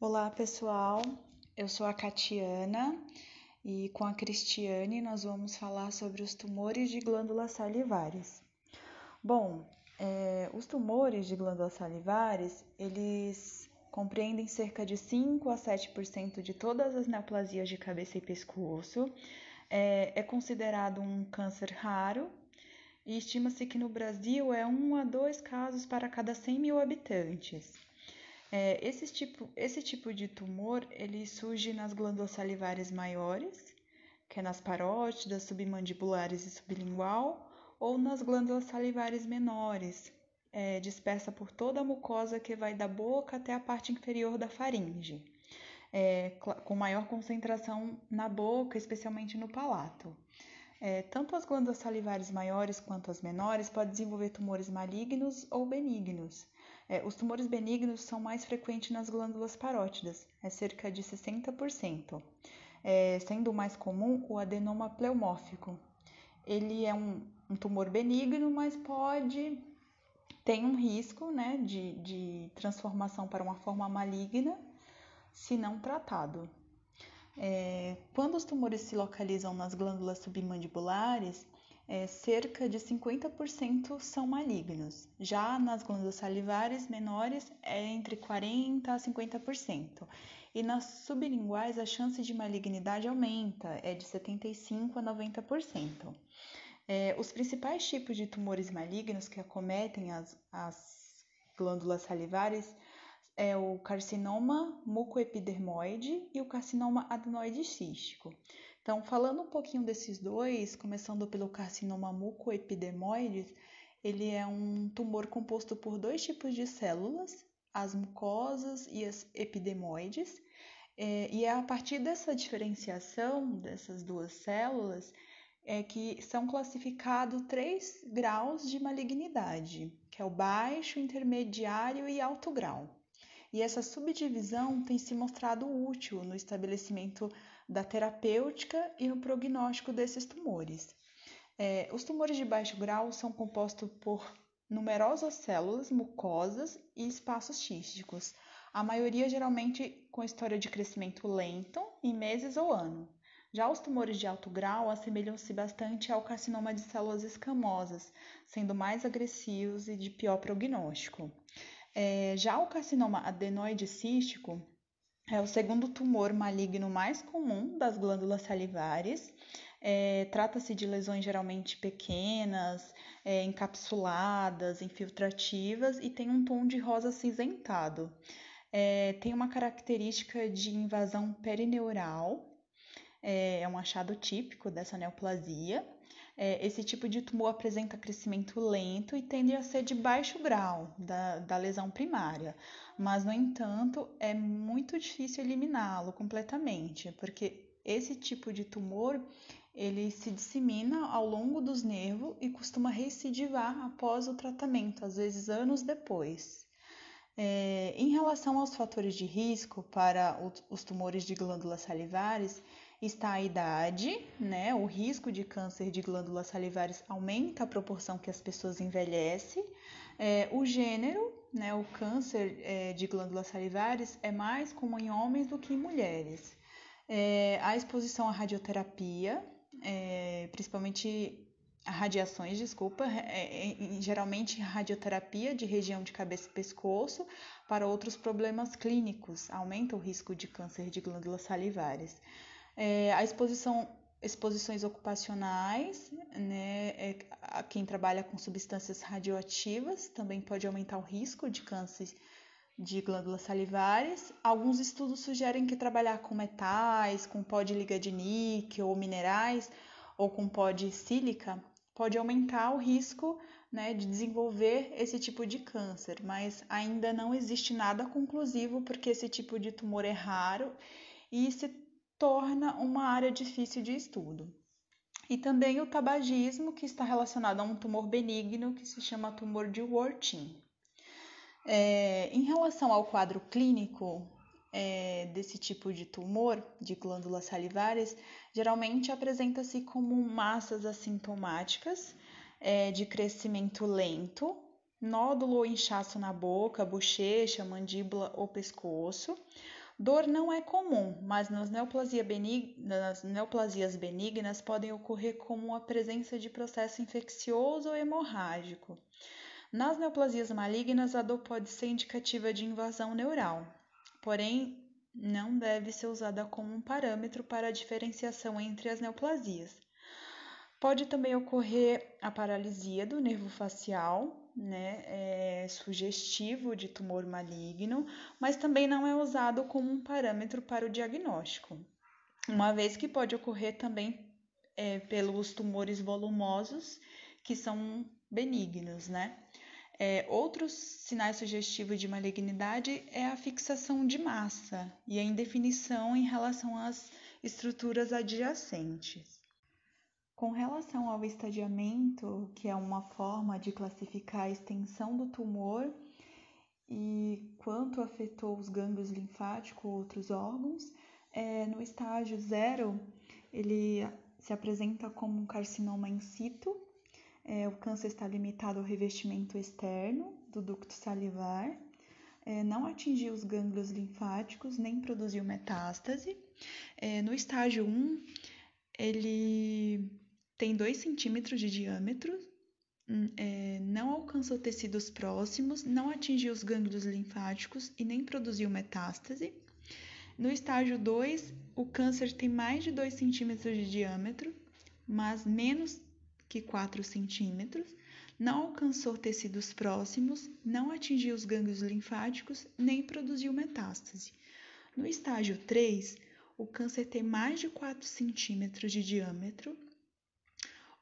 Olá, pessoal. Eu sou a Catiana e com a Cristiane nós vamos falar sobre os tumores de glândulas salivares. Bom, é, os tumores de glândulas salivares, eles compreendem cerca de 5 a 7% de todas as neoplasias de cabeça e pescoço. É, é considerado um câncer raro e estima-se que no Brasil é 1 a 2 casos para cada 100 mil habitantes. É, esse, tipo, esse tipo de tumor ele surge nas glândulas salivares maiores, que é nas parótidas, submandibulares e sublingual, ou nas glândulas salivares menores, é, dispersa por toda a mucosa que vai da boca até a parte inferior da faringe, é, com maior concentração na boca, especialmente no palato. É, tanto as glândulas salivares maiores quanto as menores podem desenvolver tumores malignos ou benignos. É, os tumores benignos são mais frequentes nas glândulas parótidas, é cerca de 60%, é, sendo o mais comum o adenoma pleomórfico. Ele é um, um tumor benigno, mas pode tem um risco né, de, de transformação para uma forma maligna se não tratado. É, quando os tumores se localizam nas glândulas submandibulares, é, cerca de 50% são malignos. Já nas glândulas salivares menores é entre 40% a 50%. E nas sublinguais a chance de malignidade aumenta, é de 75% a 90%. É, os principais tipos de tumores malignos que acometem as, as glândulas salivares é o carcinoma mucoepidermoide e o carcinoma adenoide cístico. Então, falando um pouquinho desses dois, começando pelo carcinoma mucoepidermoides, ele é um tumor composto por dois tipos de células, as mucosas e as epidermoides, é, e é a partir dessa diferenciação dessas duas células é que são classificados três graus de malignidade, que é o baixo, intermediário e alto grau. E essa subdivisão tem se mostrado útil no estabelecimento da terapêutica e no prognóstico desses tumores. É, os tumores de baixo grau são compostos por numerosas células mucosas e espaços císticos, a maioria geralmente com história de crescimento lento em meses ou ano. Já os tumores de alto grau assemelham-se bastante ao carcinoma de células escamosas, sendo mais agressivos e de pior prognóstico. É, já o carcinoma adenoide cístico é o segundo tumor maligno mais comum das glândulas salivares. É, Trata-se de lesões geralmente pequenas, é, encapsuladas, infiltrativas e tem um tom de rosa cinzentado. É, tem uma característica de invasão perineural, é, é um achado típico dessa neoplasia. É, esse tipo de tumor apresenta crescimento lento e tende a ser de baixo grau da, da lesão primária mas no entanto é muito difícil eliminá-lo completamente, porque esse tipo de tumor ele se dissemina ao longo dos nervos e costuma recidivar após o tratamento, às vezes anos depois. É, em relação aos fatores de risco para os tumores de glândulas salivares, está a idade, né? O risco de câncer de glândulas salivares aumenta a proporção que as pessoas envelhecem, é, o gênero, né, o câncer é, de glândulas salivares é mais comum em homens do que em mulheres. É, a exposição à radioterapia, é, principalmente a radiações, desculpa, é, é, geralmente radioterapia de região de cabeça e pescoço para outros problemas clínicos, aumenta o risco de câncer de glândulas salivares. É, a exposição exposições ocupacionais, né, é, quem trabalha com substâncias radioativas também pode aumentar o risco de câncer de glândulas salivares. Alguns estudos sugerem que trabalhar com metais, com pó de liga de níquel ou minerais, ou com pó de sílica, pode aumentar o risco né, de desenvolver esse tipo de câncer, mas ainda não existe nada conclusivo porque esse tipo de tumor é raro e se torna uma área difícil de estudo. E também o tabagismo, que está relacionado a um tumor benigno que se chama tumor de Wartin. É, em relação ao quadro clínico é, desse tipo de tumor, de glândulas salivares, geralmente apresenta-se como massas assintomáticas é, de crescimento lento, nódulo ou inchaço na boca, bochecha, mandíbula ou pescoço, Dor não é comum, mas nas, neoplasia benig... nas neoplasias benignas podem ocorrer como a presença de processo infeccioso ou hemorrágico. Nas neoplasias malignas, a dor pode ser indicativa de invasão neural, porém não deve ser usada como um parâmetro para a diferenciação entre as neoplasias. Pode também ocorrer a paralisia do nervo facial, né, é sugestivo de tumor maligno, mas também não é usado como um parâmetro para o diagnóstico, uma vez que pode ocorrer também é, pelos tumores volumosos, que são benignos, né? É, outros sinais sugestivos de malignidade é a fixação de massa e a indefinição em relação às estruturas adjacentes. Com relação ao estadiamento, que é uma forma de classificar a extensão do tumor e quanto afetou os gânglios linfáticos ou outros órgãos, é, no estágio zero, ele se apresenta como um carcinoma in situ, é, o câncer está limitado ao revestimento externo do ducto salivar, é, não atingiu os gânglios linfáticos nem produziu metástase. É, no estágio 1, ele tem 2 centímetros de diâmetro, hum, é, não alcançou tecidos próximos, não atingiu os gânglios linfáticos e nem produziu metástase. No estágio 2, o câncer tem mais de 2 centímetros de diâmetro, mas menos que 4 centímetros, não alcançou tecidos próximos, não atingiu os gânglios linfáticos, nem produziu metástase. No estágio 3, o câncer tem mais de 4 centímetros de diâmetro,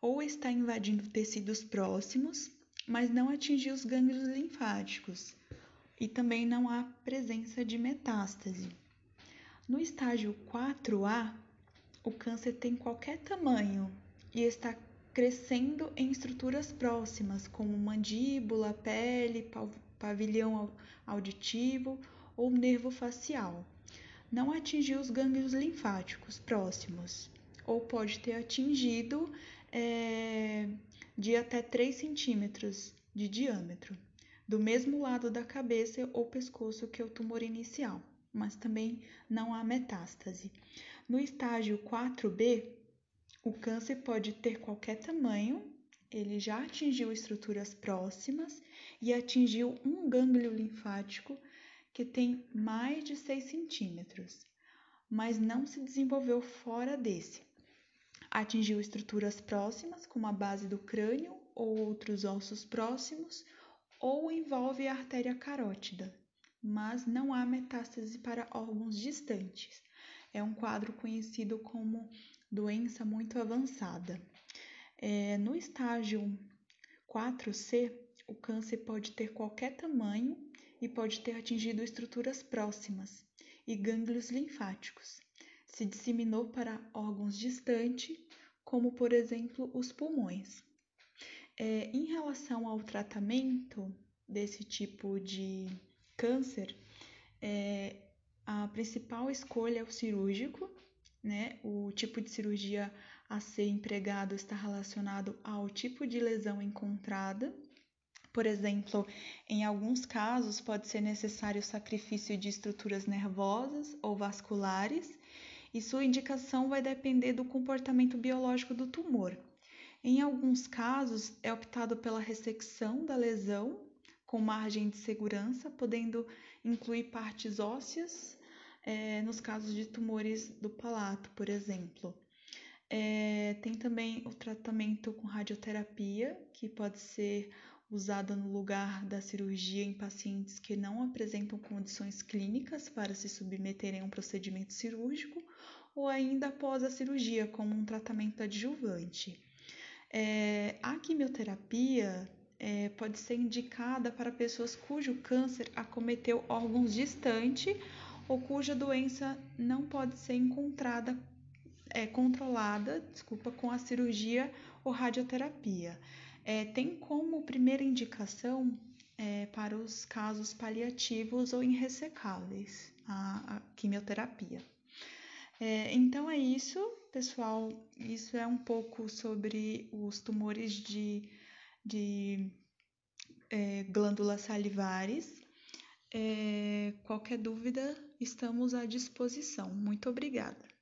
ou está invadindo tecidos próximos, mas não atingiu os gânglios linfáticos, e também não há presença de metástase. No estágio 4A, o câncer tem qualquer tamanho e está crescendo em estruturas próximas, como mandíbula, pele, pavilhão auditivo ou nervo facial. Não atingiu os gânglios linfáticos próximos, ou pode ter atingido é, de até 3 centímetros de diâmetro, do mesmo lado da cabeça ou pescoço que o tumor inicial, mas também não há metástase. No estágio 4B, o câncer pode ter qualquer tamanho, ele já atingiu estruturas próximas e atingiu um gânglio linfático que tem mais de 6 centímetros, mas não se desenvolveu fora desse atingiu estruturas próximas, como a base do crânio ou outros ossos próximos, ou envolve a artéria carótida, mas não há metástase para órgãos distantes. É um quadro conhecido como doença muito avançada. É, no estágio 4C, o câncer pode ter qualquer tamanho e pode ter atingido estruturas próximas e gânglios linfáticos se disseminou para órgãos distantes, como por exemplo os pulmões. É, em relação ao tratamento desse tipo de câncer, é, a principal escolha é o cirúrgico, né? O tipo de cirurgia a ser empregado está relacionado ao tipo de lesão encontrada. Por exemplo, em alguns casos pode ser necessário o sacrifício de estruturas nervosas ou vasculares e sua indicação vai depender do comportamento biológico do tumor. Em alguns casos, é optado pela ressecção da lesão com margem de segurança, podendo incluir partes ósseas, é, nos casos de tumores do palato, por exemplo. É, tem também o tratamento com radioterapia, que pode ser usada no lugar da cirurgia em pacientes que não apresentam condições clínicas para se submeterem a um procedimento cirúrgico ou ainda após a cirurgia, como um tratamento adjuvante. É, a quimioterapia é, pode ser indicada para pessoas cujo câncer acometeu órgãos distantes ou cuja doença não pode ser encontrada, é, controlada, desculpa, com a cirurgia ou radioterapia. É, tem como primeira indicação é, para os casos paliativos ou irressecáveis a, a quimioterapia. É, então é isso, pessoal. Isso é um pouco sobre os tumores de, de é, glândulas salivares. É, qualquer dúvida, estamos à disposição. Muito obrigada.